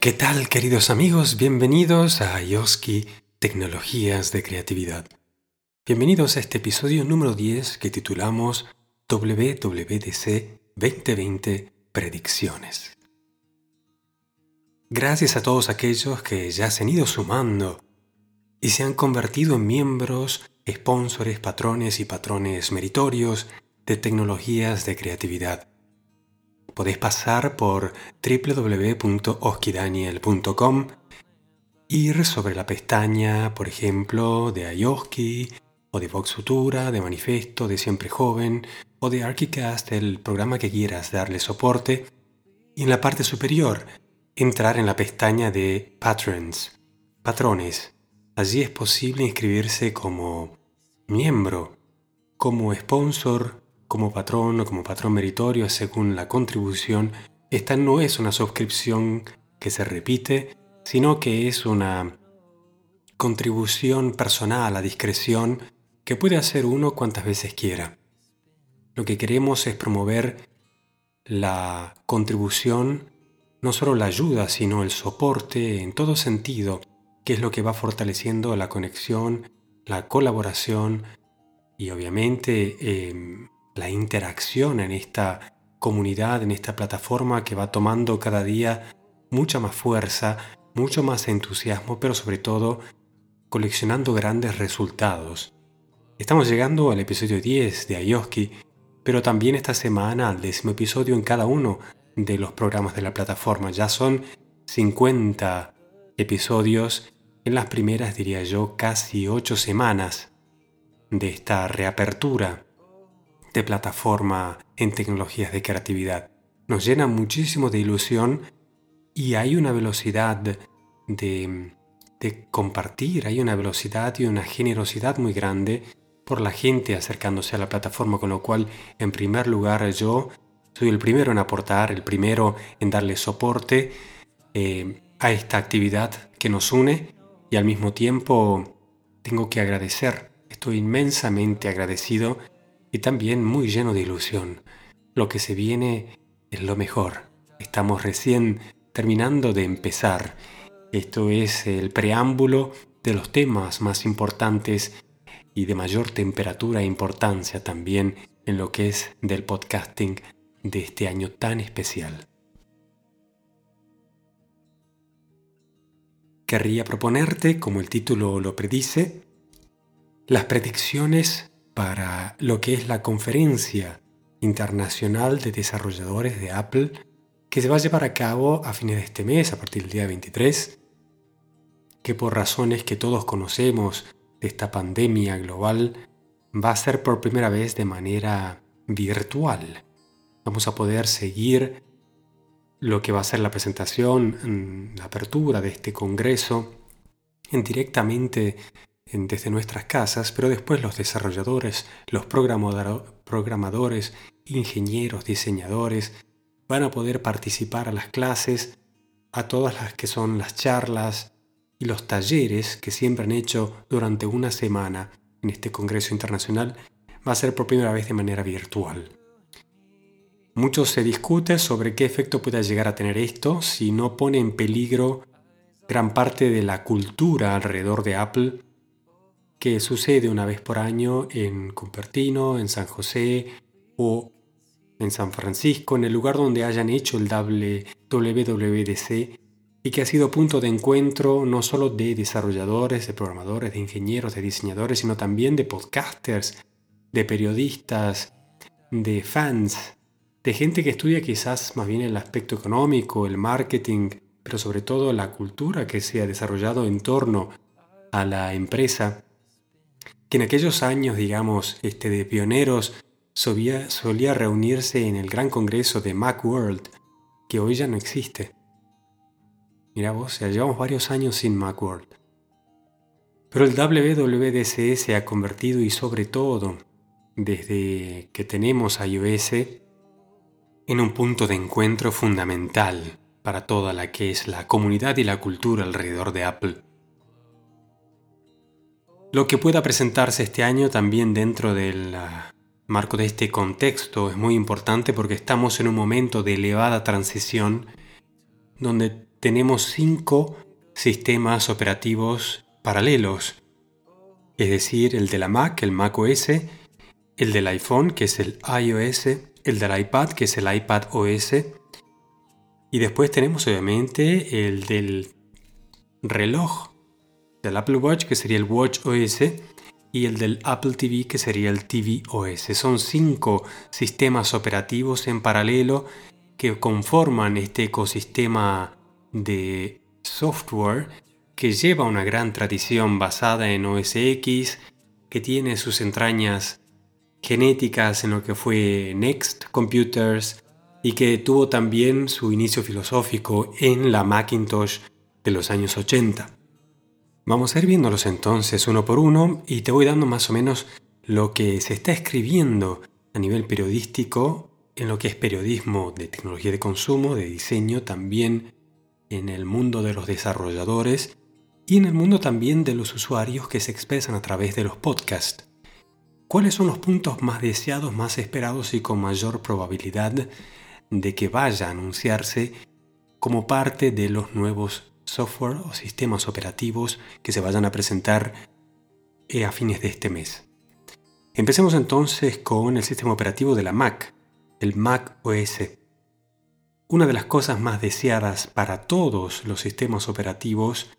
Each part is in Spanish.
¿Qué tal queridos amigos? Bienvenidos a Yoski Tecnologías de Creatividad. Bienvenidos a este episodio número 10 que titulamos WWDC 2020 Predicciones. Gracias a todos aquellos que ya se han ido sumando y se han convertido en miembros, sponsores, patrones y patrones meritorios de tecnologías de creatividad podéis pasar por www.oskidaniel.com, ir sobre la pestaña, por ejemplo, de Ayoski, o de Vox Futura, de Manifesto, de Siempre Joven, o de Archicast, el programa que quieras darle soporte, y en la parte superior, entrar en la pestaña de Patrons, patrones. Allí es posible inscribirse como miembro, como sponsor, como patrón o como patrón meritorio según la contribución, esta no es una suscripción que se repite, sino que es una contribución personal a discreción que puede hacer uno cuantas veces quiera. Lo que queremos es promover la contribución, no solo la ayuda, sino el soporte en todo sentido, que es lo que va fortaleciendo la conexión, la colaboración y obviamente em, la interacción en esta comunidad, en esta plataforma que va tomando cada día mucha más fuerza, mucho más entusiasmo, pero sobre todo coleccionando grandes resultados. Estamos llegando al episodio 10 de Ayoski, pero también esta semana al décimo episodio en cada uno de los programas de la plataforma. Ya son 50 episodios en las primeras, diría yo, casi 8 semanas de esta reapertura de plataforma en tecnologías de creatividad. Nos llena muchísimo de ilusión y hay una velocidad de, de compartir, hay una velocidad y una generosidad muy grande por la gente acercándose a la plataforma, con lo cual, en primer lugar, yo soy el primero en aportar, el primero en darle soporte eh, a esta actividad que nos une y al mismo tiempo tengo que agradecer, estoy inmensamente agradecido y también muy lleno de ilusión. Lo que se viene es lo mejor. Estamos recién terminando de empezar. Esto es el preámbulo de los temas más importantes y de mayor temperatura e importancia también en lo que es del podcasting de este año tan especial. Querría proponerte, como el título lo predice, las predicciones para lo que es la conferencia internacional de desarrolladores de Apple que se va a llevar a cabo a fines de este mes, a partir del día 23, que por razones que todos conocemos de esta pandemia global, va a ser por primera vez de manera virtual. Vamos a poder seguir lo que va a ser la presentación, la apertura de este congreso en directamente desde nuestras casas, pero después los desarrolladores, los programadores, ingenieros, diseñadores, van a poder participar a las clases, a todas las que son las charlas y los talleres que siempre han hecho durante una semana en este Congreso Internacional, va a ser por primera vez de manera virtual. Mucho se discute sobre qué efecto pueda llegar a tener esto si no pone en peligro gran parte de la cultura alrededor de Apple que sucede una vez por año en Cupertino, en San José o en San Francisco, en el lugar donde hayan hecho el WWDC y que ha sido punto de encuentro no solo de desarrolladores, de programadores, de ingenieros, de diseñadores, sino también de podcasters, de periodistas, de fans, de gente que estudia quizás más bien el aspecto económico, el marketing, pero sobre todo la cultura que se ha desarrollado en torno a la empresa que en aquellos años, digamos, este, de pioneros, solía, reunirse en el gran congreso de Macworld, que hoy ya no existe. Mira vos, ya llevamos varios años sin Macworld. Pero el WWDC se ha convertido y sobre todo, desde que tenemos iOS, en un punto de encuentro fundamental para toda la que es la comunidad y la cultura alrededor de Apple. Lo que pueda presentarse este año también dentro del ah, marco de este contexto es muy importante porque estamos en un momento de elevada transición donde tenemos cinco sistemas operativos paralelos, es decir, el de la Mac, el Mac OS, el del iPhone, que es el iOS, el del iPad, que es el iPad OS, y después tenemos obviamente el del reloj del Apple Watch, que sería el Watch OS, y el del Apple TV, que sería el TV OS. Son cinco sistemas operativos en paralelo que conforman este ecosistema de software que lleva una gran tradición basada en OS X, que tiene sus entrañas genéticas en lo que fue Next Computers y que tuvo también su inicio filosófico en la Macintosh de los años 80. Vamos a ir viéndolos entonces uno por uno y te voy dando más o menos lo que se está escribiendo a nivel periodístico en lo que es periodismo de tecnología de consumo, de diseño, también en el mundo de los desarrolladores y en el mundo también de los usuarios que se expresan a través de los podcasts. ¿Cuáles son los puntos más deseados, más esperados y con mayor probabilidad de que vaya a anunciarse como parte de los nuevos software o sistemas operativos que se vayan a presentar eh, a fines de este mes. Empecemos entonces con el sistema operativo de la Mac, el Mac OS. Una de las cosas más deseadas para todos los sistemas operativos,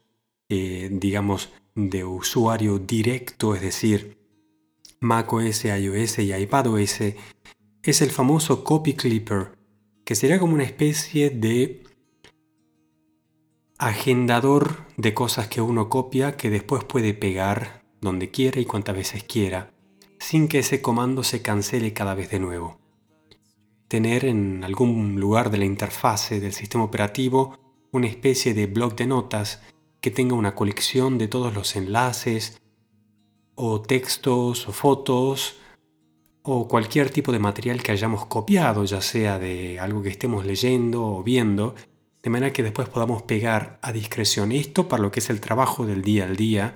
eh, digamos, de usuario directo, es decir, Mac OS, iOS y iPadOS, es el famoso Copy Clipper, que será como una especie de agendador de cosas que uno copia que después puede pegar donde quiera y cuantas veces quiera, sin que ese comando se cancele cada vez de nuevo. Tener en algún lugar de la interfase del sistema operativo una especie de bloc de notas que tenga una colección de todos los enlaces o textos o fotos o cualquier tipo de material que hayamos copiado, ya sea de algo que estemos leyendo o viendo, de manera que después podamos pegar a discreción esto para lo que es el trabajo del día al día,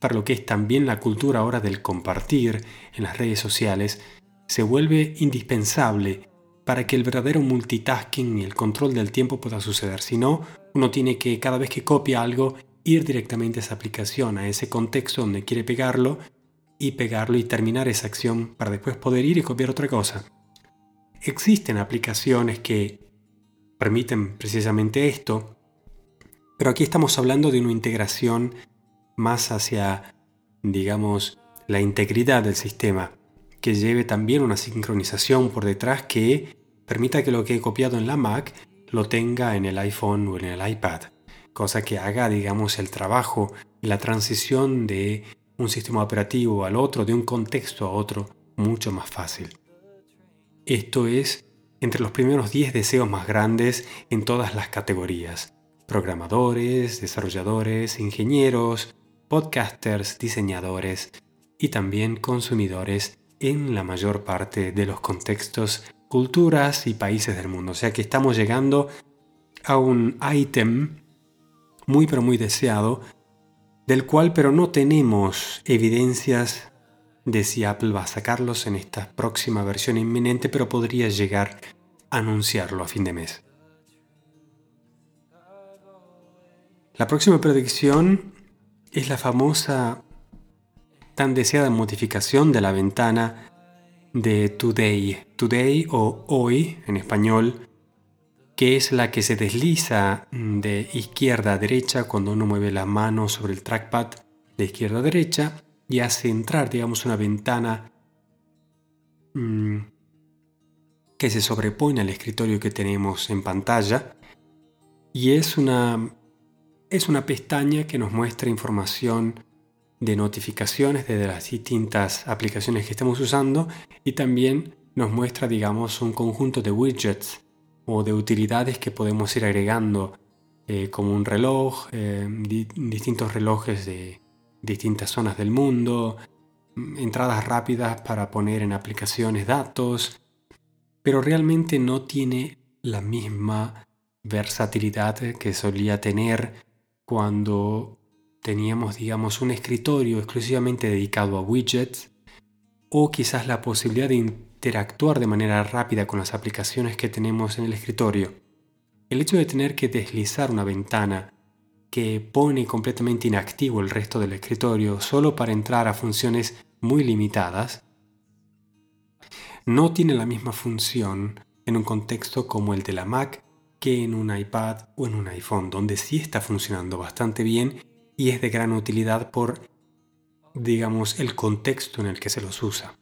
para lo que es también la cultura ahora del compartir en las redes sociales, se vuelve indispensable para que el verdadero multitasking y el control del tiempo pueda suceder. Si no, uno tiene que cada vez que copia algo ir directamente a esa aplicación, a ese contexto donde quiere pegarlo y pegarlo y terminar esa acción para después poder ir y copiar otra cosa. Existen aplicaciones que permiten precisamente esto, pero aquí estamos hablando de una integración más hacia, digamos, la integridad del sistema, que lleve también una sincronización por detrás que permita que lo que he copiado en la Mac lo tenga en el iPhone o en el iPad, cosa que haga, digamos, el trabajo y la transición de un sistema operativo al otro, de un contexto a otro, mucho más fácil. Esto es entre los primeros 10 deseos más grandes en todas las categorías. Programadores, desarrolladores, ingenieros, podcasters, diseñadores y también consumidores en la mayor parte de los contextos, culturas y países del mundo. O sea que estamos llegando a un ítem muy pero muy deseado, del cual pero no tenemos evidencias de si Apple va a sacarlos en esta próxima versión inminente, pero podría llegar anunciarlo a fin de mes. La próxima predicción es la famosa tan deseada modificación de la ventana de Today, Today o Hoy en español, que es la que se desliza de izquierda a derecha cuando uno mueve la mano sobre el trackpad de izquierda a derecha y hace entrar, digamos, una ventana mm, que se sobrepone al escritorio que tenemos en pantalla y es una, es una pestaña que nos muestra información de notificaciones de las distintas aplicaciones que estamos usando y también nos muestra, digamos, un conjunto de widgets o de utilidades que podemos ir agregando eh, como un reloj, eh, distintos relojes de, distintas zonas del mundo, entradas rápidas para poner en aplicaciones datos, pero realmente no tiene la misma versatilidad que solía tener cuando teníamos, digamos, un escritorio exclusivamente dedicado a widgets o quizás la posibilidad de interactuar de manera rápida con las aplicaciones que tenemos en el escritorio. el hecho de tener que deslizar una ventana que pone completamente inactivo el resto del escritorio solo para entrar a funciones muy limitadas, no tiene la misma función en un contexto como el de la Mac que en un iPad o en un iPhone, donde sí está funcionando bastante bien y es de gran utilidad por, digamos, el contexto en el que se los usa.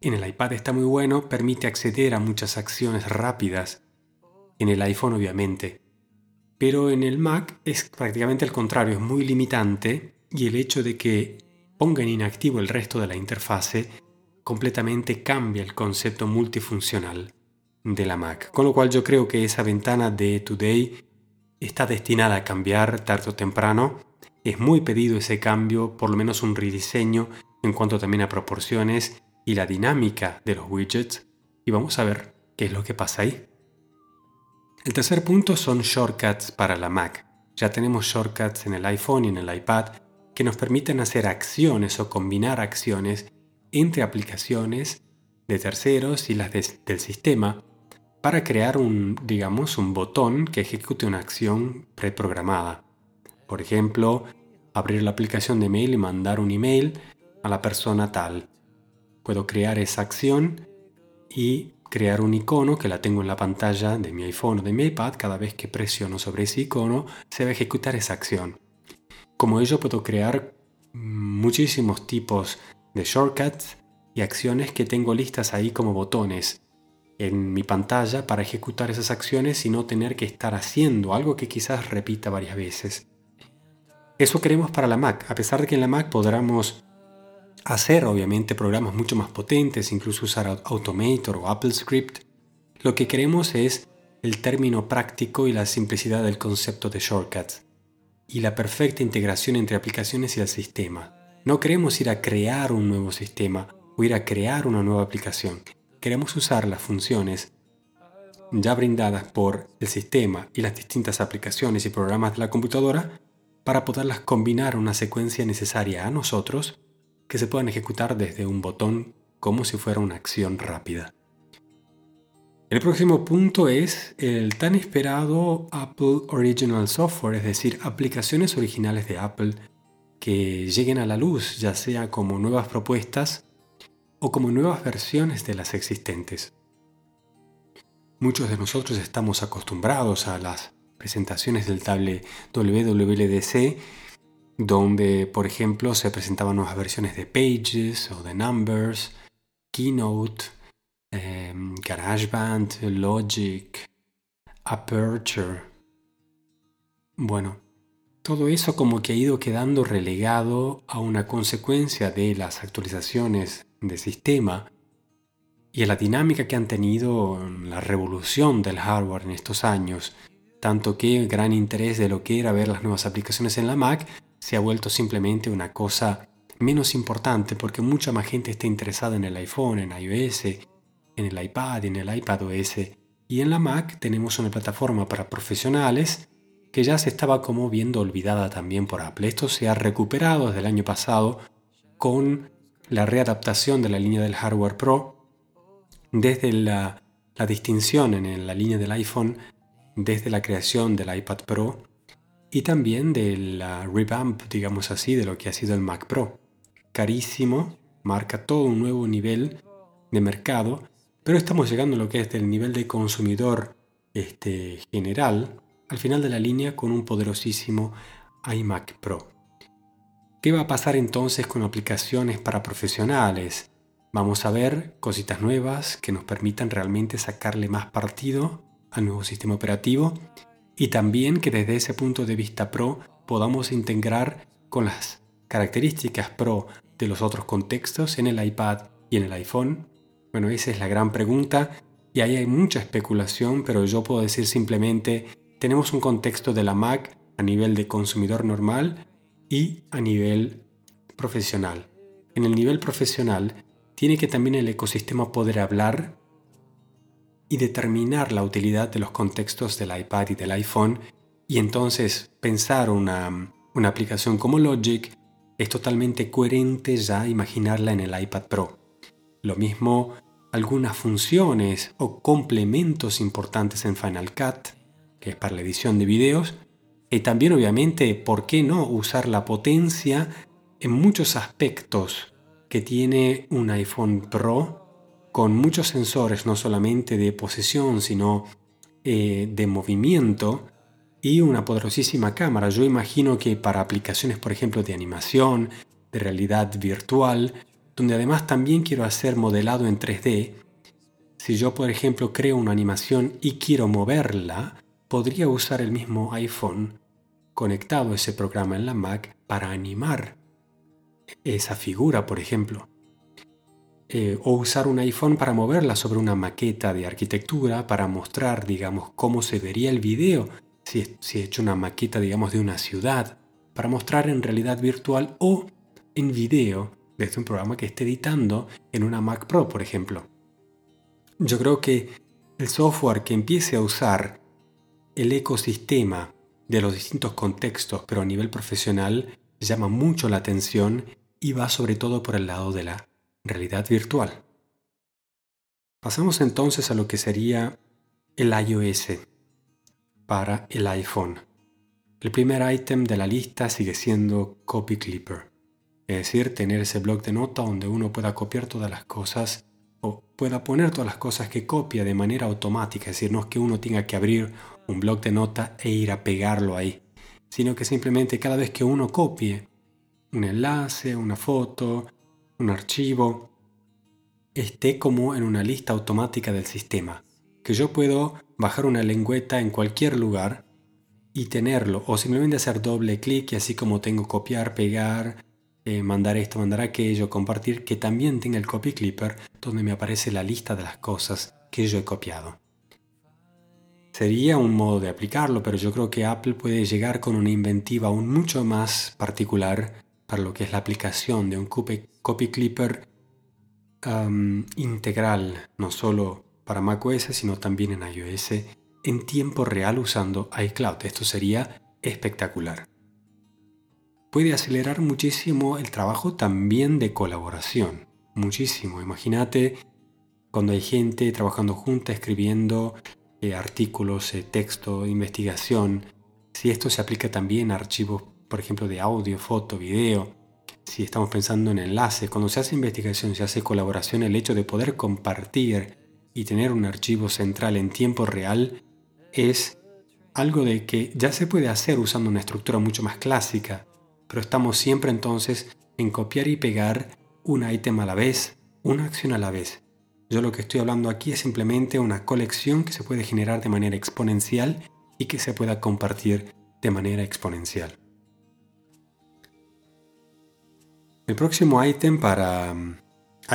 En el iPad está muy bueno, permite acceder a muchas acciones rápidas. En el iPhone obviamente. Pero en el Mac es prácticamente el contrario, es muy limitante y el hecho de que ponga en inactivo el resto de la interfase completamente cambia el concepto multifuncional de la Mac. Con lo cual yo creo que esa ventana de Today está destinada a cambiar tarde o temprano. Es muy pedido ese cambio, por lo menos un rediseño en cuanto también a proporciones y la dinámica de los widgets y vamos a ver qué es lo que pasa ahí. El tercer punto son shortcuts para la Mac. Ya tenemos shortcuts en el iPhone y en el iPad que nos permiten hacer acciones o combinar acciones entre aplicaciones de terceros y las del sistema para crear un, digamos, un botón que ejecute una acción preprogramada. Por ejemplo, abrir la aplicación de mail y mandar un email a la persona tal puedo crear esa acción y crear un icono que la tengo en la pantalla de mi iPhone o de mi iPad. Cada vez que presiono sobre ese icono se va a ejecutar esa acción. Como ello puedo crear muchísimos tipos de shortcuts y acciones que tengo listas ahí como botones en mi pantalla para ejecutar esas acciones y no tener que estar haciendo algo que quizás repita varias veces. Eso queremos para la Mac, a pesar de que en la Mac podamos hacer obviamente programas mucho más potentes, incluso usar Automator o Apple Script, lo que queremos es el término práctico y la simplicidad del concepto de shortcuts y la perfecta integración entre aplicaciones y el sistema. No queremos ir a crear un nuevo sistema o ir a crear una nueva aplicación. Queremos usar las funciones ya brindadas por el sistema y las distintas aplicaciones y programas de la computadora para poderlas combinar en una secuencia necesaria a nosotros que se puedan ejecutar desde un botón como si fuera una acción rápida. El próximo punto es el tan esperado Apple Original Software, es decir, aplicaciones originales de Apple que lleguen a la luz, ya sea como nuevas propuestas o como nuevas versiones de las existentes. Muchos de nosotros estamos acostumbrados a las presentaciones del tablet WWDC donde, por ejemplo, se presentaban nuevas versiones de Pages o de Numbers, Keynote, em, GarageBand, Logic, Aperture. Bueno, todo eso como que ha ido quedando relegado a una consecuencia de las actualizaciones de sistema y a la dinámica que han tenido la revolución del hardware en estos años, tanto que el gran interés de lo que era ver las nuevas aplicaciones en la Mac se ha vuelto simplemente una cosa menos importante porque mucha más gente está interesada en el iPhone, en iOS, en el iPad, en el iPadOS. Y en la Mac tenemos una plataforma para profesionales que ya se estaba como viendo olvidada también por Apple. Esto se ha recuperado desde el año pasado con la readaptación de la línea del hardware Pro desde la, distinción en la línea del iPhone desde la creación del iPad Pro y también de la revamp, digamos así, de lo que ha sido el Mac Pro. Carísimo, marca todo un nuevo nivel de mercado, pero estamos llegando a lo que es del nivel de consumidor este, general, al final de la línea con un poderosísimo iMac Pro. ¿Qué va a pasar entonces con aplicaciones para profesionales? Vamos a ver cositas nuevas que nos permitan realmente sacarle más partido al nuevo sistema operativo y también que desde ese punto de vista pro podamos integrar con las características pro de los otros contextos en el iPad y en el iPhone. Bueno, esa es la gran pregunta y ahí hay mucha especulación, pero yo puedo decir simplemente, tenemos un contexto de la Mac a nivel de consumidor normal y a nivel profesional. En el nivel profesional, tiene que también el ecosistema poder hablar y determinar la utilidad de los contextos del iPad y del iPhone y entonces pensar una, una aplicación como Logic es totalmente coherente ya imaginarla en el iPad Pro. Lo mismo algunas funciones o complementos importantes en Final Cut que es para la edición de videos, y también obviamente, ¿por qué no usar la potencia en muchos aspectos que tiene un iPhone Pro con muchos sensores, no solamente de posición, sino eh, de movimiento y una poderosísima cámara. Yo imagino que para aplicaciones, por ejemplo, de animación, de realidad virtual, donde además también quiero hacer modelado en 3D, si yo, por ejemplo, creo una animación y quiero moverla, podría usar el mismo iPhone conectado ese programa en la Mac para animar esa figura, por ejemplo. Eh, o usar un iPhone para moverla sobre una maqueta de arquitectura para mostrar, digamos, cómo se vería el video si, si he hecho una maqueta, digamos, de una ciudad, para mostrar en realidad virtual o en video desde un programa que esté editando en una Mac Pro, por ejemplo. Yo creo que el software que empiece a usar el ecosistema de los distintos contextos, pero a nivel profesional, llama mucho la atención y va sobre todo por el lado de la realidad virtual. Pasamos entonces a lo que sería el iOS para el iPhone. El primer ítem de la lista sigue siendo Copy Clipper, es decir, tener ese blog de nota donde uno pueda copiar todas las cosas o pueda poner todas las cosas que copia de manera automática, es decir, no es que uno tenga que abrir un blog de nota e ir a pegarlo ahí, sino que simplemente cada vez que uno copie un enlace, una foto, un archivo, esté como en una lista automática del sistema, que yo puedo bajar una lengüeta en cualquier lugar y tenerlo, o simplemente hacer doble clic y así como tengo copiar, pegar, eh, mandar esto, mandar aquello, compartir, que también tenga el copy clipper donde me aparece la lista de las cosas que yo he copiado. Sería un modo de aplicarlo, pero yo creo que Apple puede llegar con una inventiva aún mucho más particular para lo que es la aplicación de un copy clipper integral, no solo para macOS, sino también en iOS, en tiempo real usando iCloud. Esto sería espectacular. Puede acelerar muchísimo el trabajo también de colaboración. Muchísimo. Imagínate cuando hay gente trabajando junta, escribiendo eh, artículos, eh, texto, investigación. Si esto se aplica también a archivos por ejemplo, de audio, foto, video, si estamos pensando en enlaces, cuando se hace investigación, se hace colaboración, el hecho de poder compartir y tener un archivo central en tiempo real es algo de que ya se puede hacer usando una estructura mucho más clásica, pero estamos siempre entonces en copiar y pegar un ítem a la vez, una acción a la vez. Yo lo que estoy hablando aquí es simplemente una colección que se puede generar de manera exponencial y que se pueda compartir de manera exponencial. El próximo ítem para mm,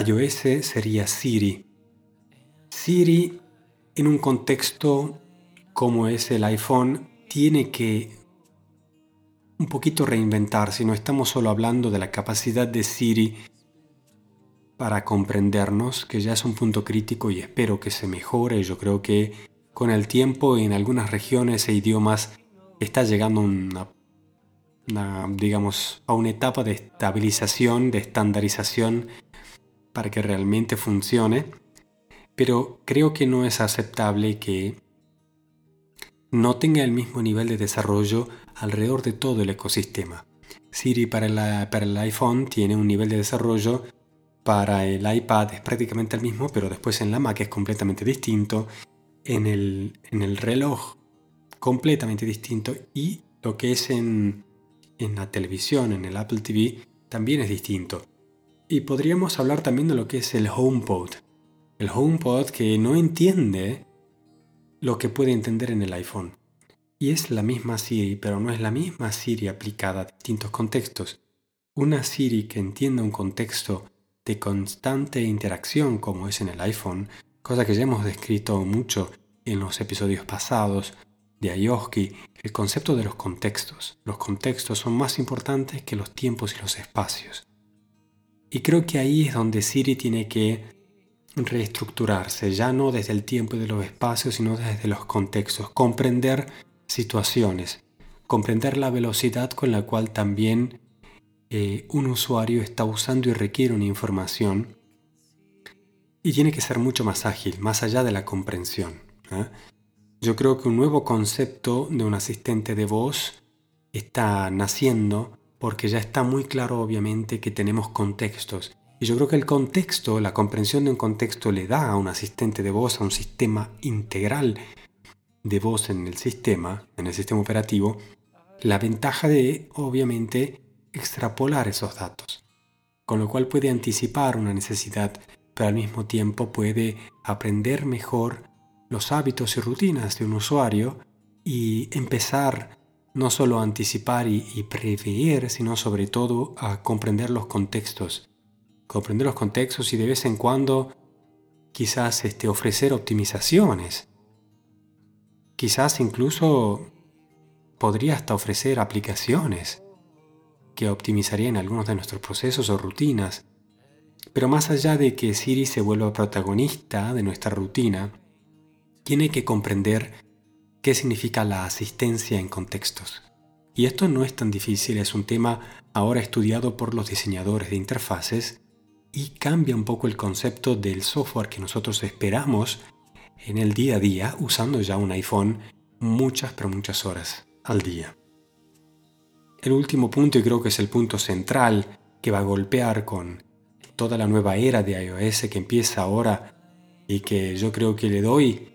iOS sería Siri. Siri, en un contexto como es el iPhone, tiene que un poquito reinventarse. No estamos solo hablando de la capacidad de Siri para comprendernos, que ya es un punto crítico y espero que se mejore. Yo creo que con el tiempo en algunas regiones e idiomas está llegando una digamos, a una etapa de estabilización, de estandarización para que realmente funcione, pero creo que no es aceptable que no tenga el mismo nivel de desarrollo alrededor de todo el ecosistema. Siri para el iPhone tiene un nivel de desarrollo, para el iPad es prácticamente el mismo, pero después en la Mac es completamente distinto, en el, en el reloj completamente distinto y lo que es en, en la televisión, en el Apple TV, también es distinto. Y podríamos hablar también de lo que es el HomePod. El HomePod que no entiende lo que puede entender en el iPhone. Y es la misma Siri, pero no es la misma Siri aplicada a distintos contextos. Una Siri que entienda un contexto de constante interacción como es en el iPhone, cosa que ya hemos descrito mucho en los episodios pasados, de Ayoski el concepto de los contextos. Los contextos son más importantes que los tiempos y los espacios. Y creo que ahí es donde Siri tiene que reestructurarse, ya no desde el tiempo y de los espacios, sino desde los contextos, comprender situaciones, comprender la velocidad con la cual también eh, un usuario está usando y requiere una información y tiene que ser mucho más ágil, más allá de la comprensión. yo creo que un nuevo concepto de un asistente de voz está naciendo porque ya está muy claro obviamente que tenemos contextos. Y yo creo que el contexto, la comprensión de un contexto le da a un asistente de voz, a un sistema integral de voz en el sistema, en el sistema operativo, la ventaja de obviamente extrapolar esos datos. Con lo cual puede anticipar una necesidad, pero al mismo tiempo puede aprender mejor los hábitos y rutinas de un usuario y empezar no solo a anticipar y, prever, sino sobre todo a comprender los contextos. Comprender los contextos y de vez en cuando quizás este, ofrecer optimizaciones. Quizás incluso podría hasta ofrecer aplicaciones que optimizarían algunos de nuestros procesos o rutinas. Pero más allá de que Siri se vuelva protagonista de nuestra rutina, tiene que comprender qué significa la asistencia en contextos. Y esto no es tan difícil, es un tema ahora estudiado por los diseñadores de interfaces y cambia un poco el concepto del software que nosotros esperamos en el día a día usando ya un iPhone muchas pero muchas horas al día. El último punto y creo que es el punto central que va a golpear con toda la nueva era de iOS que empieza ahora y que yo creo que le doy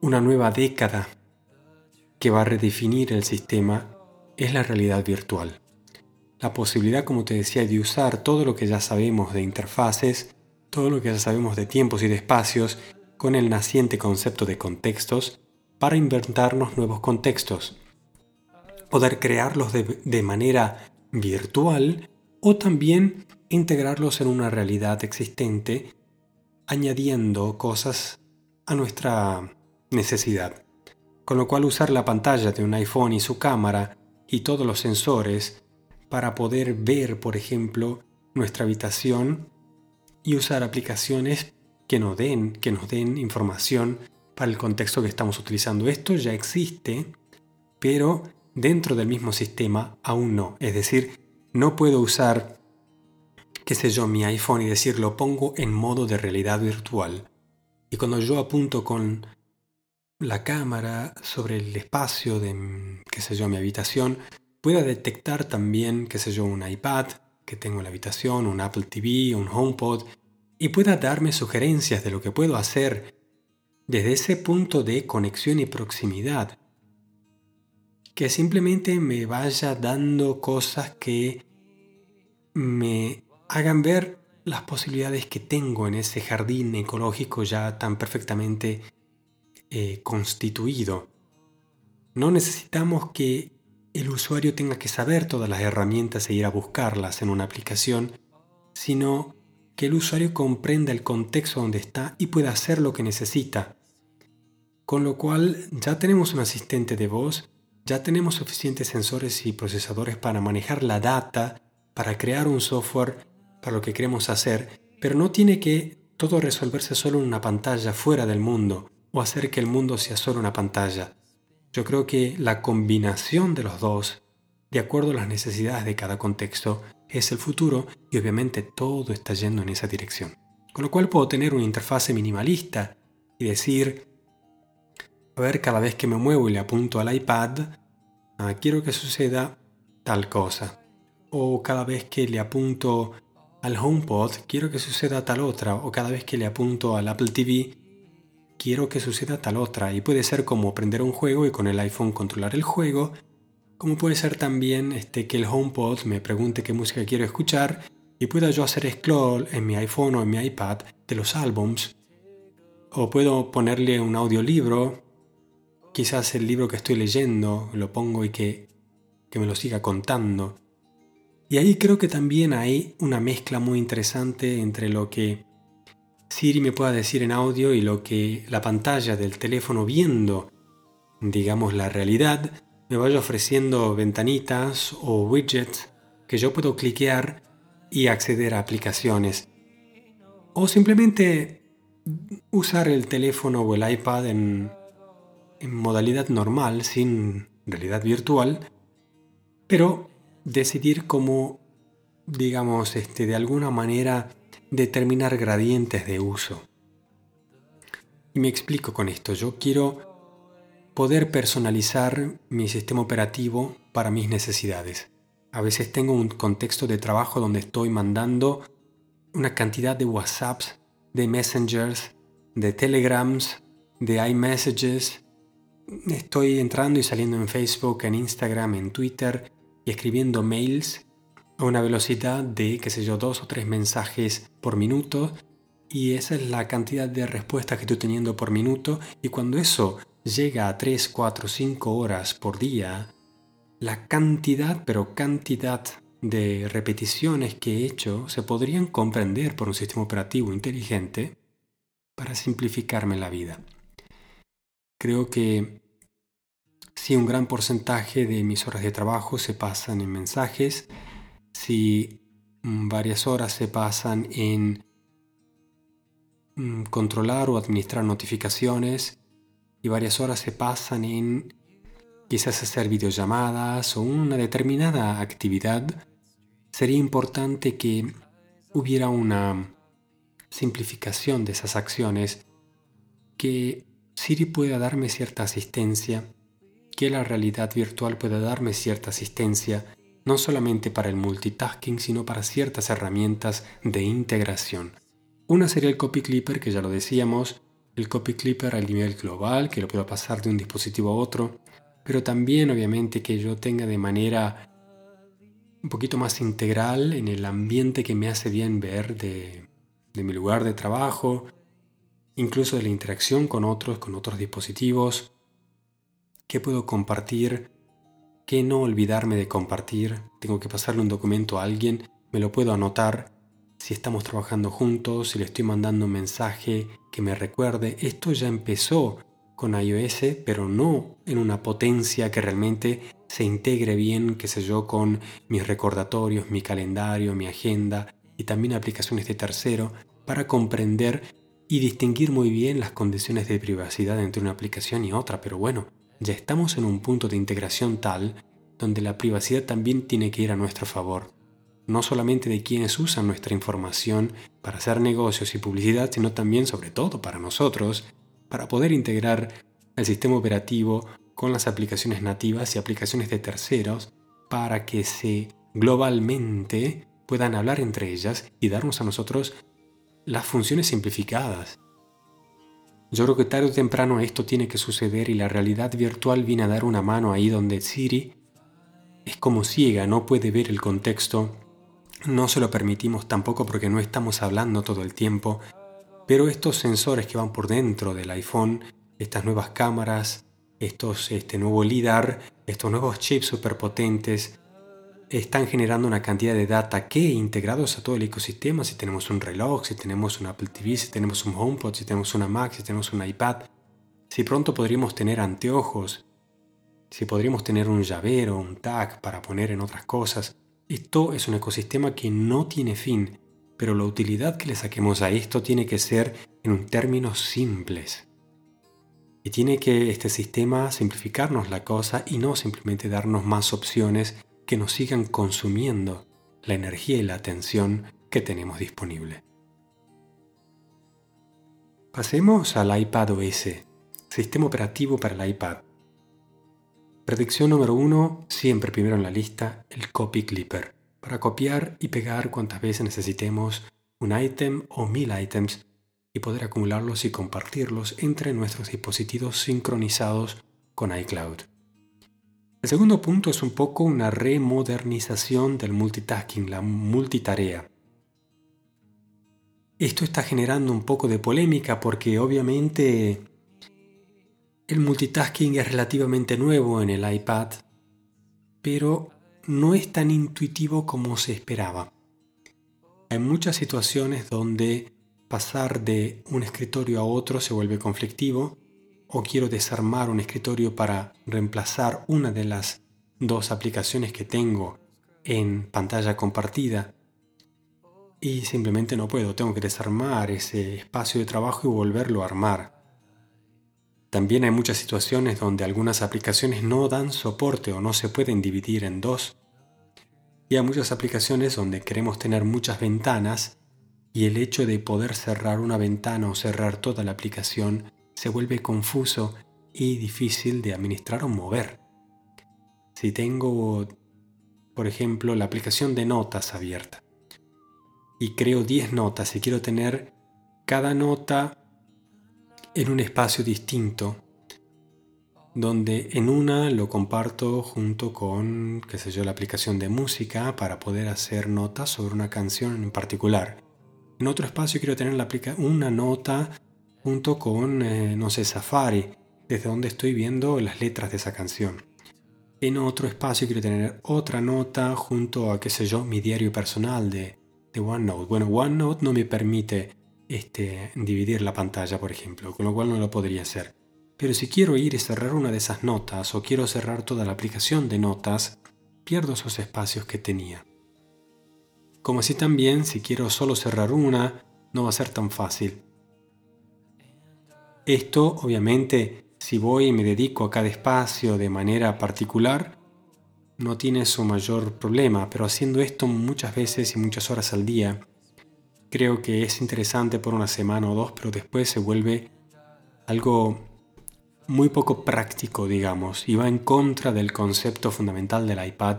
una nueva década que va a redefinir el sistema es la realidad virtual. La posibilidad, como te decía, de usar todo lo que ya sabemos de interfaces, todo lo que ya sabemos de tiempos y de espacios, con el naciente concepto de contextos, para inventarnos nuevos contextos. Poder crearlos de, de manera virtual o también integrarlos en una realidad existente, añadiendo cosas a nuestra necesidad. Con lo cual usar la pantalla de un iPhone y su cámara y todos los sensores para poder ver, por ejemplo, nuestra habitación y usar aplicaciones que nos den, que nos den información para el contexto que estamos utilizando. Esto ya existe, pero dentro del mismo sistema aún no. Es decir, no puedo usar, qué sé yo, mi iPhone y decir lo pongo en modo de realidad virtual. Y cuando yo apunto con la cámara sobre el espacio de, qué sé yo, mi habitación, pueda detectar también, qué sé yo, un iPad que tengo en la habitación, un Apple TV, un HomePod, y pueda darme sugerencias de lo que puedo hacer desde ese punto de conexión y proximidad. Que simplemente me vaya dando cosas que me hagan ver las posibilidades que tengo en ese jardín ecológico ya tan perfectamente eh, constituido. No necesitamos que el usuario tenga que saber todas las herramientas e ir a buscarlas en una aplicación, sino que el usuario comprenda el contexto donde está y pueda hacer lo que necesita. Con lo cual ya tenemos un asistente de voz, ya tenemos suficientes sensores y procesadores para manejar la data, para crear un software para lo que queremos hacer, pero no tiene que todo resolverse solo en una pantalla fuera del mundo o hacer que el mundo sea solo una pantalla. Yo creo que la combinación de los dos, de acuerdo a las necesidades de cada contexto, es el futuro y obviamente todo está yendo en esa dirección. Con lo cual puedo tener una interfase minimalista y decir, a ver, cada vez que me muevo y le apunto al iPad, ah, quiero que suceda tal cosa. O cada vez que le apunto al HomePod, quiero que suceda tal otra. O cada vez que le apunto al Apple TV, quiero que suceda tal otra. Y puede ser como prender un juego y con el iPhone controlar el juego. Como puede ser también este, que el HomePod me pregunte qué música quiero escuchar y pueda yo hacer scroll en mi iPhone o en mi iPad de los álbums. O puedo ponerle un audiolibro, quizás el libro que estoy leyendo lo pongo y que, que me lo siga contando. Y ahí creo que también hay una mezcla muy interesante entre lo que Siri me pueda decir en audio y lo que la pantalla del teléfono viendo, digamos, la realidad, me vaya ofreciendo ventanitas o widgets que yo puedo cliquear y acceder a aplicaciones. O simplemente usar el teléfono o el iPad en, en modalidad normal, sin realidad virtual, pero decidir cómo, digamos, este, de alguna manera determinar gradientes de uso. Y me explico con esto. Yo quiero poder personalizar mi sistema operativo para mis necesidades. A veces tengo un contexto de trabajo donde estoy mandando una cantidad de WhatsApps, de messengers, de telegrams, de iMessages. Estoy entrando y saliendo en Facebook, en Instagram, en Twitter y escribiendo mails a una velocidad de, qué sé yo, dos o tres mensajes por minuto. Y esa es la cantidad de respuestas que estoy teniendo por minuto. Y cuando eso llega a 3, 4, 5 horas por día, la cantidad, pero cantidad de repeticiones que he hecho se podrían comprender por un sistema operativo inteligente para simplificarme la vida. Creo que si un gran porcentaje de mis horas de trabajo se pasan en mensajes, si mm, varias horas se pasan en mm, controlar o administrar notificaciones y varias horas se pasan en quizás hacer videollamadas o una determinada actividad, sería importante que hubiera una simplificación de esas acciones, que Siri pueda darme cierta asistencia, que la realidad virtual pueda darme cierta asistencia, no solamente para el multitasking, sino para ciertas herramientas de integración. Una sería el Copy Clipper, que ya lo decíamos, el Copy Clipper al nivel global, que lo puedo pasar de un dispositivo a otro, pero también obviamente que yo tenga de manera un poquito más integral en el ambiente que me hace bien ver de, mi lugar de trabajo, incluso de la interacción con otros, con otros dispositivos, qué puedo compartir, qué no olvidarme de compartir, tengo que pasarle un documento a alguien, me lo puedo anotar, si estamos trabajando juntos, si le estoy mandando un mensaje que me recuerde, esto ya empezó con iOS, pero no en una potencia que realmente se integre bien, qué sé yo, con mis recordatorios, mi calendario, mi agenda y también aplicaciones de tercero para comprender y distinguir muy bien las condiciones de privacidad entre una aplicación y otra. Pero bueno, ya estamos en un punto de integración tal donde la privacidad también tiene que ir a nuestro favor. No solamente de quienes usan nuestra información para hacer negocios y publicidad, sino también sobre todo para nosotros, para poder integrar el sistema operativo con las aplicaciones nativas y aplicaciones de terceros para que se globalmente puedan hablar entre ellas y darnos a nosotros las funciones simplificadas. Yo creo que tarde o temprano esto tiene que suceder y la realidad virtual viene a dar una mano ahí donde Siri es como ciega, no puede ver el contexto, no se lo permitimos tampoco porque no estamos hablando todo el tiempo pero estos sensores que van por dentro del iPhone, estas nuevas cámaras, estos, este nuevo LIDAR, estos nuevos chips superpotentes, están generando una cantidad de data que integrados a todo el ecosistema, si tenemos un reloj, si tenemos un Apple TV, si tenemos un HomePod, si tenemos una Mac, si tenemos un iPad, si pronto podríamos tener anteojos, si podríamos tener un llavero, un tag para poner en otras cosas. Esto es un ecosistema que no tiene fin pero la utilidad que le saquemos a esto tiene que ser en términos simples. Y tiene que este sistema simplificarnos la cosa y no simplemente darnos más opciones que nos sigan consumiendo la energía y la atención que tenemos disponible. Pasemos al iPad OS, sistema operativo para el iPad. Predicción número uno, siempre primero en la lista, el Copy Clipper para copiar y pegar cuantas veces necesitemos un ítem o mil ítems y poder acumularlos y compartirlos entre nuestros dispositivos sincronizados con iCloud. El segundo punto es un poco una remodernización del multitasking, la multitarea. Esto está generando un poco de polémica porque obviamente el multitasking es relativamente nuevo en el iPad, pero no es tan intuitivo como se esperaba. Hay muchas situaciones donde pasar de un escritorio a otro se vuelve conflictivo o quiero desarmar un escritorio para reemplazar una de las dos aplicaciones que tengo en pantalla compartida y simplemente no puedo, tengo que desarmar ese espacio de trabajo y volverlo a armar. También hay muchas situaciones donde algunas aplicaciones no dan soporte o no se pueden dividir en dos. Y hay muchas aplicaciones donde queremos tener muchas ventanas y el hecho de poder cerrar una ventana o cerrar toda la aplicación se vuelve confuso y difícil de administrar o mover. Si tengo, por ejemplo, la aplicación de notas abierta y creo 10 notas y quiero tener cada nota en un espacio distinto, donde en una lo comparto junto con, qué sé yo, la aplicación de música para poder hacer notas sobre una canción en particular. En otro espacio quiero tener la una nota junto con, eh, no sé, Safari, desde donde estoy viendo las letras de esa canción. En otro espacio quiero tener otra nota junto a, qué sé yo, mi diario personal de, de OneNote. Bueno, OneNote no me permite este, dividir la pantalla, por ejemplo, con lo cual no lo podría hacer. Pero si quiero ir y cerrar una de esas notas o quiero cerrar toda la aplicación de notas, pierdo esos espacios que tenía. Como así también, si quiero solo cerrar una, no va a ser tan fácil. Esto, obviamente, si voy y me dedico a cada espacio de manera particular, no tiene su mayor problema, pero haciendo esto muchas veces y muchas horas al día, creo que es interesante por una semana o dos, pero después se vuelve algo muy poco práctico, digamos, y va en contra del concepto fundamental del iPad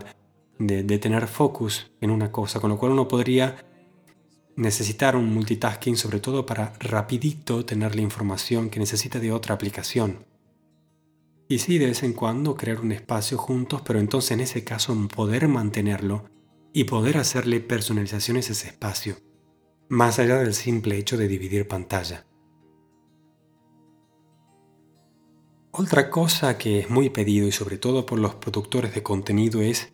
de, tener focus en una cosa, con lo cual uno podría necesitar un multitasking sobre todo para rapidito tener la información que necesita de otra aplicación. Y sí, de vez en cuando crear un espacio juntos, pero entonces en ese caso poder mantenerlo y poder hacerle personalizaciones a ese espacio, más allá del simple hecho de dividir pantalla. Otra cosa que es muy pedido y sobre todo por los productores de contenido es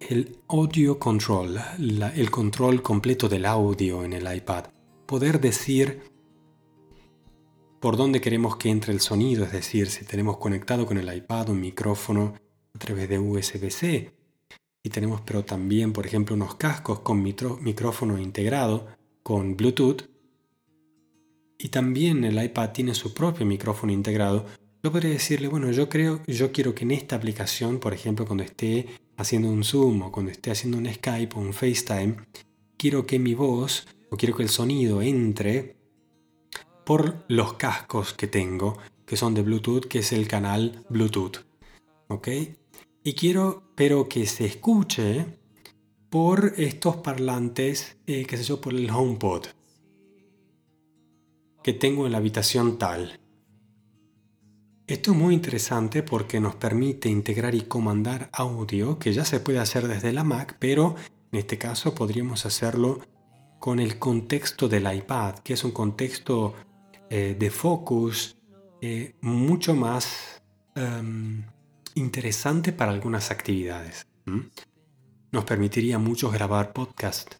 el audio control, el control completo del audio en el iPad. Poder decir por dónde queremos que entre el sonido, es decir, si tenemos conectado con el iPad un micrófono a través de USB-C y tenemos pero también, por ejemplo, unos cascos con micrófono integrado con Bluetooth. Y también el iPad tiene su propio micrófono integrado, yo podría decirle, bueno, yo creo, yo quiero que en esta aplicación, por ejemplo, cuando esté haciendo un Zoom o cuando esté haciendo un Skype o un FaceTime, quiero que mi voz o quiero que el sonido entre por los cascos que tengo, que son de Bluetooth, que es el canal Bluetooth. ¿Ok? Y quiero, pero que se escuche por estos parlantes, eh, qué sé yo, por el HomePod que tengo en la habitación tal. Esto es muy interesante porque nos permite integrar y comandar audio que ya se puede hacer desde la Mac, pero en este caso podríamos hacerlo con el contexto del iPad, que es un contexto eh, de focus eh, mucho más em, interesante para algunas actividades. Nos permitiría mucho grabar podcast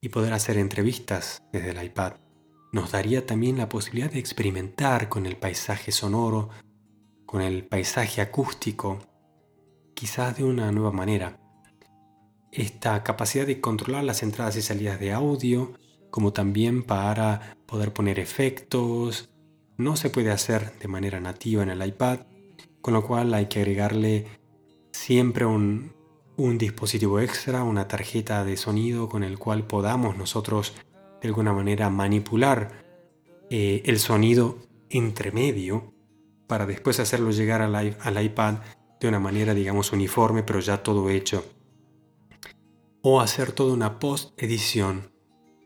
y poder hacer entrevistas desde el iPad nos daría también la posibilidad de experimentar con el paisaje sonoro, con el paisaje acústico, quizás de una nueva manera. Esta capacidad de controlar las entradas y salidas de audio, como también para poder poner efectos, no se puede hacer de manera nativa en el iPad, con lo cual hay que agregarle siempre un, un dispositivo extra, una tarjeta de sonido con el cual podamos nosotros de alguna manera manipular eh, el sonido entre medio para después hacerlo llegar al, al iPad de una manera, digamos, uniforme, pero ya todo hecho. O hacer toda una post-edición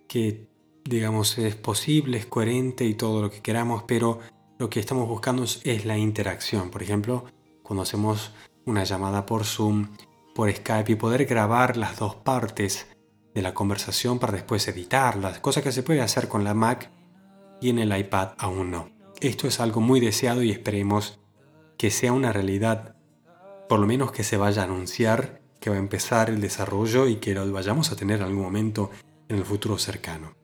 que, digamos, es posible, es coherente y todo lo que queramos, pero lo que estamos buscando es la interacción. Por ejemplo, cuando hacemos una llamada por Zoom, por Skype y poder grabar las dos partes de la conversación para después editarlas, cosa que se puede hacer con la Mac y en el iPad aún no. Esto es algo muy deseado y esperemos que sea una realidad, por lo menos que se vaya a anunciar que va a empezar el desarrollo y que lo vayamos a tener en algún momento en el futuro cercano.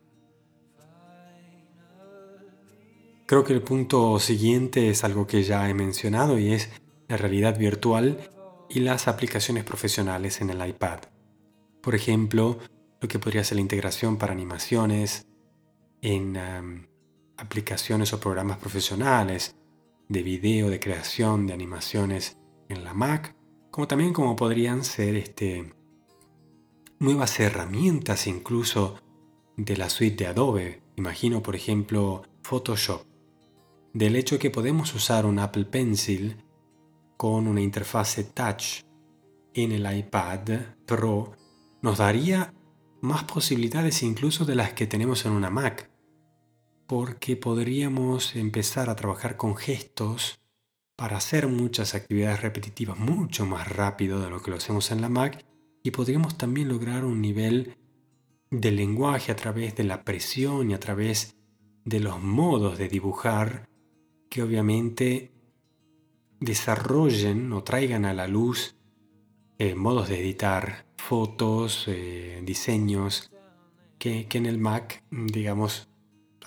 Creo que el punto siguiente es algo que ya he mencionado y es la realidad virtual y las aplicaciones profesionales en el iPad. Por ejemplo, lo que podría ser la integración para animaciones en aplicaciones o programas profesionales de video, de creación de animaciones en la Mac, como también como podrían ser este, nuevas herramientas incluso de la suite de Adobe. Imagino, por ejemplo, Photoshop, del hecho que podemos usar un Apple Pencil con una interfase touch en el iPad Pro nos daría más posibilidades incluso de las que tenemos en una Mac, porque podríamos empezar a trabajar con gestos para hacer muchas actividades repetitivas mucho más rápido de lo que lo hacemos en la Mac y podríamos también lograr un nivel de lenguaje a través de la presión y a través de los modos de dibujar que obviamente desarrollen o traigan a la luz eh, modos de editar fotos, eh, diseños, que, en el Mac, digamos,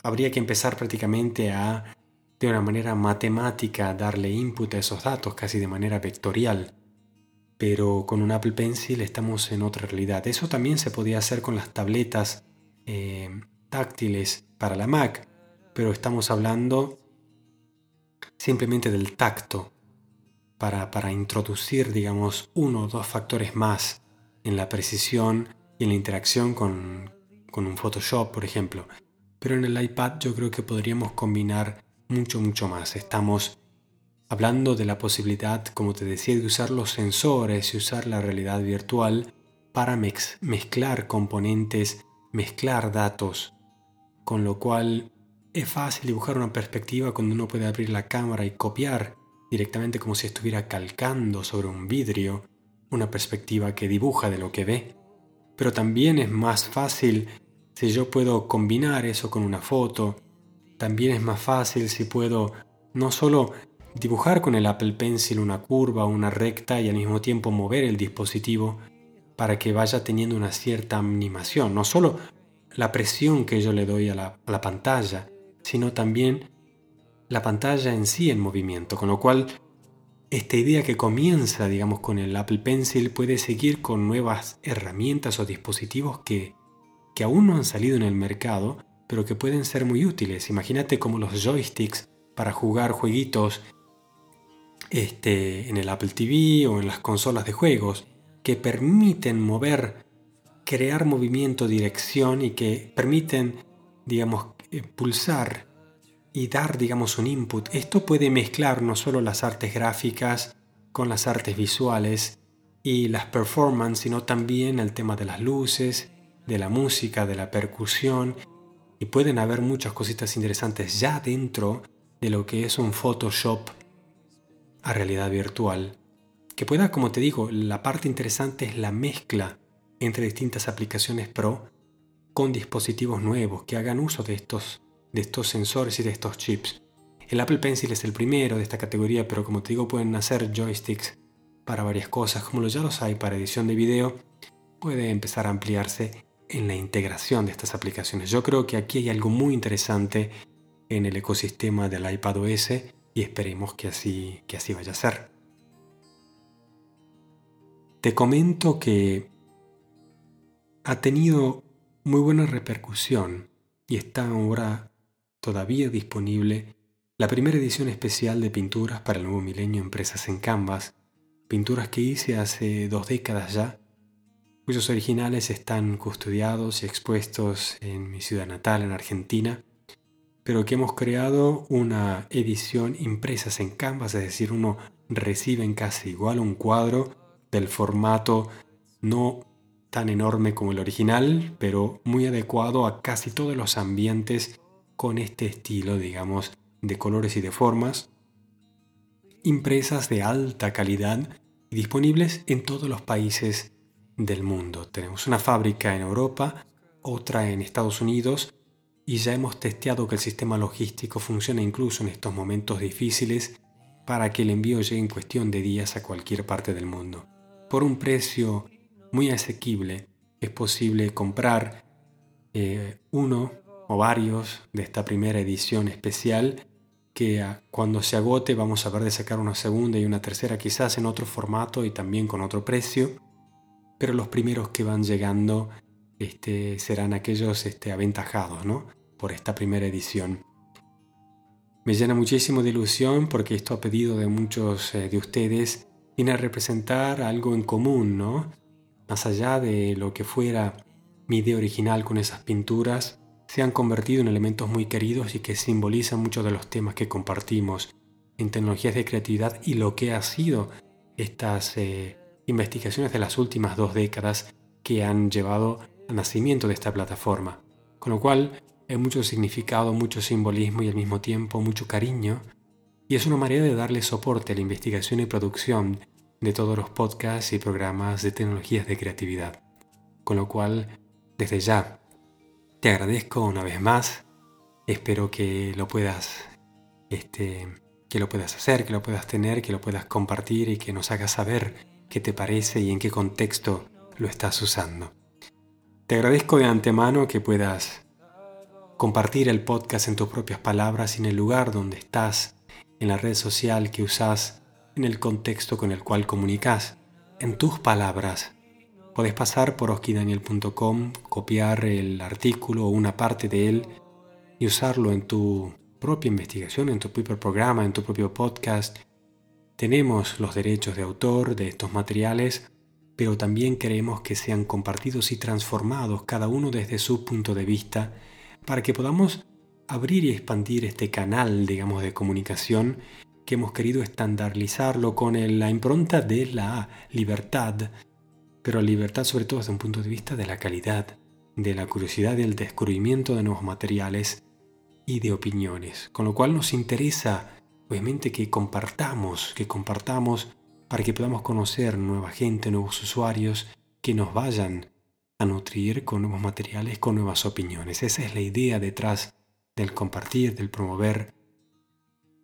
habría que empezar prácticamente a, de una manera matemática, darle input a esos datos, casi de manera vectorial. Pero con un Apple Pencil estamos en otra realidad. Eso también se podía hacer con las tabletas eh, táctiles para la Mac, pero estamos hablando simplemente del tacto, para, introducir, digamos, uno o dos factores más en la precisión y en la interacción con, con un Photoshop, por ejemplo. Pero en el iPad yo creo que podríamos combinar mucho, mucho más. Estamos hablando de la posibilidad, como te decía, de usar los sensores y usar la realidad virtual para mezclar componentes, mezclar datos, con lo cual es fácil dibujar una perspectiva cuando uno puede abrir la cámara y copiar directamente como si estuviera calcando sobre un vidrio una perspectiva que dibuja de lo que ve. Pero también es más fácil si yo puedo combinar eso con una foto. También es más fácil si puedo no solo dibujar con el Apple Pencil una curva una recta y al mismo tiempo mover el dispositivo para que vaya teniendo una cierta animación. No solo la presión que yo le doy a la, a la pantalla, sino también la pantalla en sí en movimiento, con lo cual esta idea que comienza, digamos, con el Apple Pencil puede seguir con nuevas herramientas o dispositivos que, que aún no han salido en el mercado, pero que pueden ser muy útiles. Imagínate como los joysticks para jugar jueguitos este, en el Apple TV o en las consolas de juegos, que permiten mover, crear movimiento, dirección y que permiten, digamos, eh, pulsar y dar, digamos, un input. Esto puede mezclar no solo las artes gráficas con las artes visuales y las performances, sino también el tema de las luces, de la música, de la percusión. Y pueden haber muchas cositas interesantes ya dentro de lo que es un Photoshop a realidad virtual. Que pueda, como te digo, la parte interesante es la mezcla entre distintas aplicaciones Pro con dispositivos nuevos que hagan uso de estos de estos sensores y de estos chips. El Apple Pencil es el primero de esta categoría, pero como te digo pueden hacer joysticks para varias cosas, como ya los hay para edición de video, puede empezar a ampliarse en la integración de estas aplicaciones. Yo creo que aquí hay algo muy interesante en el ecosistema del iPad OS y esperemos que así, que así vaya a ser. Te comento que ha tenido muy buena repercusión y está ahora todavía disponible la primera edición especial de pinturas para el nuevo milenio impresas en Canvas, pinturas que hice hace dos décadas ya, cuyos originales están custodiados y expuestos en mi ciudad natal, en Argentina, pero que hemos creado una edición impresas en Canvas, es decir, uno recibe en casi igual un cuadro del formato no tan enorme como el original, pero muy adecuado a casi todos los ambientes con este estilo, digamos, de colores y de formas, impresas de alta calidad y disponibles en todos los países del mundo. Tenemos una fábrica en Europa, otra en Estados Unidos y ya hemos testeado que el sistema logístico funciona incluso en estos momentos difíciles para que el envío llegue en cuestión de días a cualquier parte del mundo. Por un precio muy asequible es posible comprar eh, uno o varios de esta primera edición especial que cuando se agote vamos a ver de sacar una segunda y una tercera quizás en otro formato y también con otro precio, pero los primeros que van llegando este, serán aquellos este, aventajados ¿no? por esta primera edición. Me llena muchísimo de ilusión porque esto a pedido de muchos eh, de ustedes viene a representar algo en común, ¿no? Más allá de lo que fuera mi idea original con esas pinturas, se han convertido en elementos muy queridos y que simbolizan muchos de los temas que compartimos en tecnologías de creatividad y lo que ha sido estas eh, investigaciones de las últimas dos décadas que han llevado al nacimiento de esta plataforma. Con lo cual hay mucho significado, mucho simbolismo y al mismo tiempo mucho cariño. Y es una manera de darle soporte a la investigación y producción de todos los podcasts y programas de tecnologías de creatividad. Con lo cual, desde ya, te agradezco una vez más. Espero que lo puedas este, que lo puedas hacer, que lo puedas tener, que lo puedas compartir y que nos hagas saber qué te parece y en qué contexto lo estás usando. Te agradezco de antemano que puedas compartir el podcast en tus propias palabras y en el lugar donde estás, en la red social que usas, en el contexto con el cual comunicas, en tus palabras. Puedes pasar por oskidaniel.com, copiar el artículo o una parte de él y usarlo en tu propia investigación, en tu propio programa, en tu propio podcast. Tenemos los derechos de autor de estos materiales, pero también queremos que sean compartidos y transformados cada uno desde su punto de vista para que podamos abrir y expandir este canal, digamos, de comunicación que hemos querido estandarizarlo con la impronta de la libertad, pero libertad sobre todo desde un punto de vista de la calidad, de la curiosidad y el descubrimiento de nuevos materiales y de opiniones, con lo cual nos interesa obviamente que compartamos, que compartamos para que podamos conocer nueva gente, nuevos usuarios que nos vayan a nutrir con nuevos materiales, con nuevas opiniones. Esa es la idea detrás del compartir, del promover,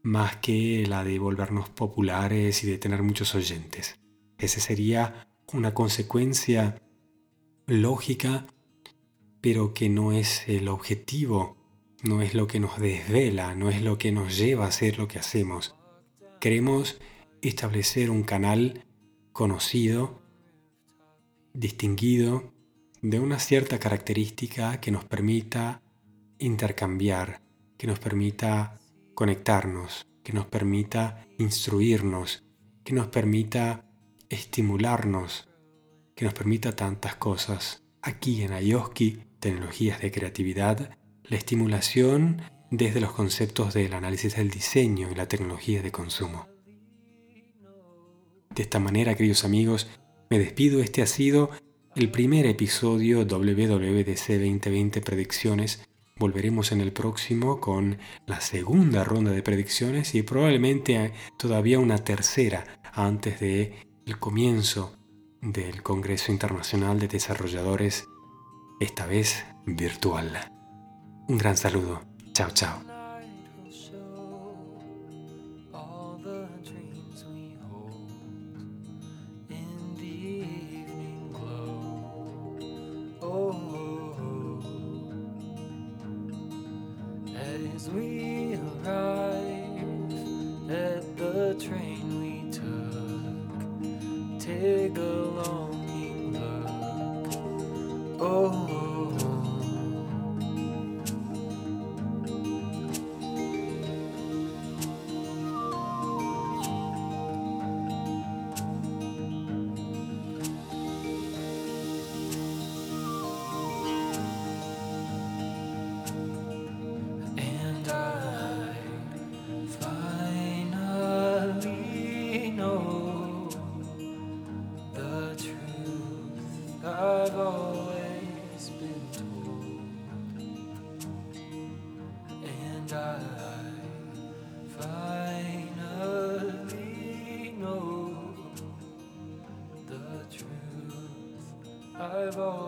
más que la de volvernos populares y de tener muchos oyentes. Esa sería una consecuencia lógica, pero que no es el objetivo no es lo que nos desvela, no es lo que nos lleva a hacer lo que hacemos. Queremos establecer un canal conocido, distinguido, de una cierta característica que nos permita intercambiar, que nos permita conectarnos, que nos permita instruirnos, que nos permita estimularnos, que nos permita tantas cosas. Aquí en Ayoski, Tecnologías de Creatividad, la estimulación desde los conceptos del análisis del diseño y la tecnología de consumo. De esta manera, queridos amigos, me despido. Este ha sido el primer episodio WWDC 2020 Predicciones. Volveremos en el próximo con la segunda ronda de predicciones y probablemente todavía una tercera antes de el comienzo del Congreso Internacional de Desarrolladores, esta vez virtual. Un gran saludo. Chao, chao. Oh.